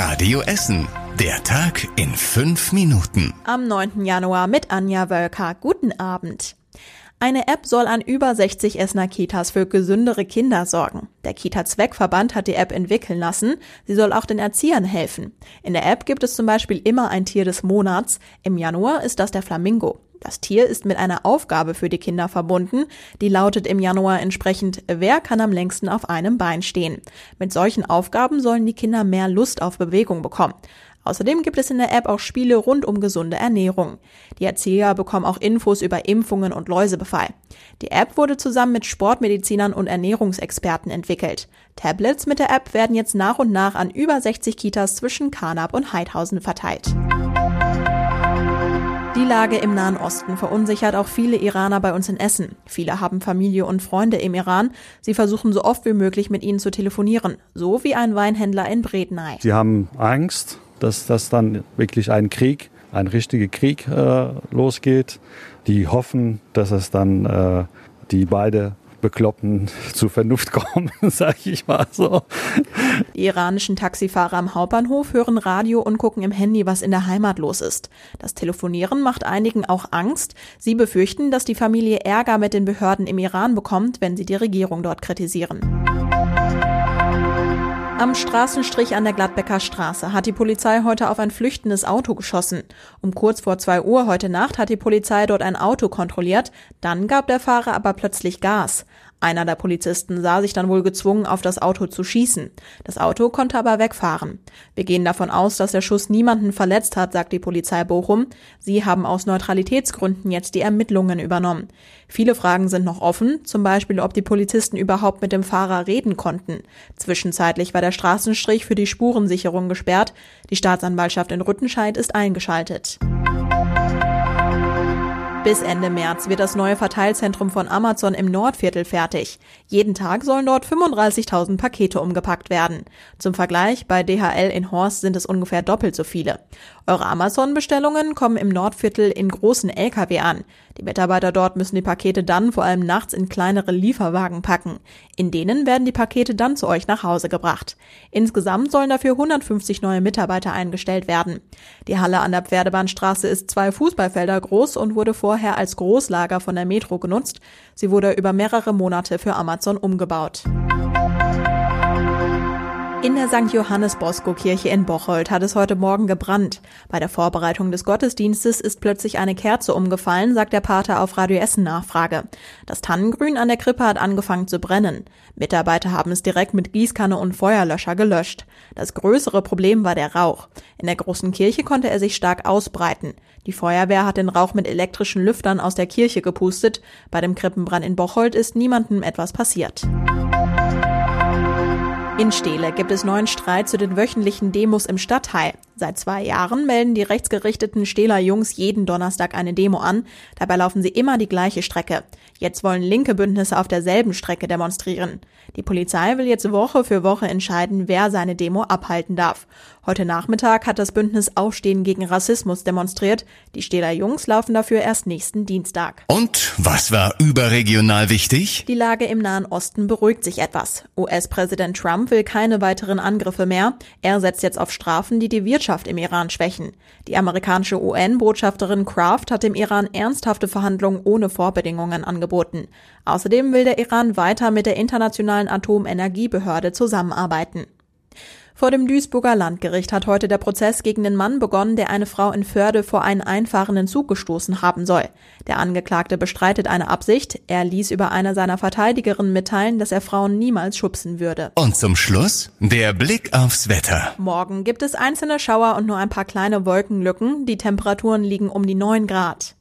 Radio Essen. Der Tag in fünf Minuten. Am 9. Januar mit Anja Wölker. Guten Abend. Eine App soll an über 60 Essener Kitas für gesündere Kinder sorgen. Der Kita-Zweckverband hat die App entwickeln lassen. Sie soll auch den Erziehern helfen. In der App gibt es zum Beispiel immer ein Tier des Monats. Im Januar ist das der Flamingo. Das Tier ist mit einer Aufgabe für die Kinder verbunden, die lautet im Januar entsprechend, wer kann am längsten auf einem Bein stehen. Mit solchen Aufgaben sollen die Kinder mehr Lust auf Bewegung bekommen. Außerdem gibt es in der App auch Spiele rund um gesunde Ernährung. Die Erzieher bekommen auch Infos über Impfungen und Läusebefall. Die App wurde zusammen mit Sportmedizinern und Ernährungsexperten entwickelt. Tablets mit der App werden jetzt nach und nach an über 60 Kitas zwischen Karnap und Heidhausen verteilt. Die Lage im Nahen Osten verunsichert auch viele Iraner bei uns in Essen. Viele haben Familie und Freunde im Iran. Sie versuchen so oft wie möglich mit ihnen zu telefonieren, so wie ein Weinhändler in Bredeney. Sie haben Angst, dass das dann wirklich ein Krieg, ein richtiger Krieg äh, losgeht. Die hoffen, dass es dann äh, die beide Bekloppten zu Vernunft kommen, sag ich mal so. Die iranischen Taxifahrer am Hauptbahnhof hören Radio und gucken im Handy, was in der Heimat los ist. Das Telefonieren macht einigen auch Angst. Sie befürchten, dass die Familie Ärger mit den Behörden im Iran bekommt, wenn sie die Regierung dort kritisieren. Am Straßenstrich an der Gladbecker Straße hat die Polizei heute auf ein flüchtendes Auto geschossen. Um kurz vor zwei Uhr heute Nacht hat die Polizei dort ein Auto kontrolliert, dann gab der Fahrer aber plötzlich Gas. Einer der Polizisten sah sich dann wohl gezwungen, auf das Auto zu schießen. Das Auto konnte aber wegfahren. Wir gehen davon aus, dass der Schuss niemanden verletzt hat, sagt die Polizei Bochum. Sie haben aus Neutralitätsgründen jetzt die Ermittlungen übernommen. Viele Fragen sind noch offen, zum Beispiel, ob die Polizisten überhaupt mit dem Fahrer reden konnten. Zwischenzeitlich war der Straßenstrich für die Spurensicherung gesperrt. Die Staatsanwaltschaft in Rüttenscheid ist eingeschaltet. Bis Ende März wird das neue Verteilzentrum von Amazon im Nordviertel fertig. Jeden Tag sollen dort 35.000 Pakete umgepackt werden. Zum Vergleich, bei DHL in Horst sind es ungefähr doppelt so viele. Eure Amazon-Bestellungen kommen im Nordviertel in großen Lkw an. Die Mitarbeiter dort müssen die Pakete dann vor allem nachts in kleinere Lieferwagen packen. In denen werden die Pakete dann zu euch nach Hause gebracht. Insgesamt sollen dafür 150 neue Mitarbeiter eingestellt werden. Die Halle an der Pferdebahnstraße ist zwei Fußballfelder groß und wurde vorher als Großlager von der Metro genutzt. Sie wurde über mehrere Monate für Amazon umgebaut. In der St. Johannes Bosco Kirche in Bocholt hat es heute Morgen gebrannt. Bei der Vorbereitung des Gottesdienstes ist plötzlich eine Kerze umgefallen, sagt der Pater auf Radio Essen Nachfrage. Das Tannengrün an der Krippe hat angefangen zu brennen. Mitarbeiter haben es direkt mit Gießkanne und Feuerlöscher gelöscht. Das größere Problem war der Rauch. In der großen Kirche konnte er sich stark ausbreiten. Die Feuerwehr hat den Rauch mit elektrischen Lüftern aus der Kirche gepustet. Bei dem Krippenbrand in Bocholt ist niemandem etwas passiert. In Steele gibt es neuen Streit zu den wöchentlichen Demos im Stadtteil. Seit zwei Jahren melden die rechtsgerichteten Stehler Jungs jeden Donnerstag eine Demo an. Dabei laufen sie immer die gleiche Strecke. Jetzt wollen linke Bündnisse auf derselben Strecke demonstrieren. Die Polizei will jetzt Woche für Woche entscheiden, wer seine Demo abhalten darf. Heute Nachmittag hat das Bündnis Aufstehen gegen Rassismus demonstriert. Die Stehler Jungs laufen dafür erst nächsten Dienstag. Und was war überregional wichtig? Die Lage im Nahen Osten beruhigt sich etwas. US-Präsident Trump will keine weiteren Angriffe mehr. Er setzt jetzt auf Strafen, die die Wirtschaft im Iran schwächen. Die amerikanische UN-Botschafterin Kraft hat dem Iran ernsthafte Verhandlungen ohne Vorbedingungen angeboten. Außerdem will der Iran weiter mit der Internationalen Atomenergiebehörde zusammenarbeiten. Vor dem Duisburger Landgericht hat heute der Prozess gegen den Mann begonnen, der eine Frau in Förde vor einen einfahrenden Zug gestoßen haben soll. Der Angeklagte bestreitet eine Absicht. Er ließ über eine seiner Verteidigerinnen mitteilen, dass er Frauen niemals schubsen würde. Und zum Schluss der Blick aufs Wetter. Morgen gibt es einzelne Schauer und nur ein paar kleine Wolkenlücken. Die Temperaturen liegen um die 9 Grad.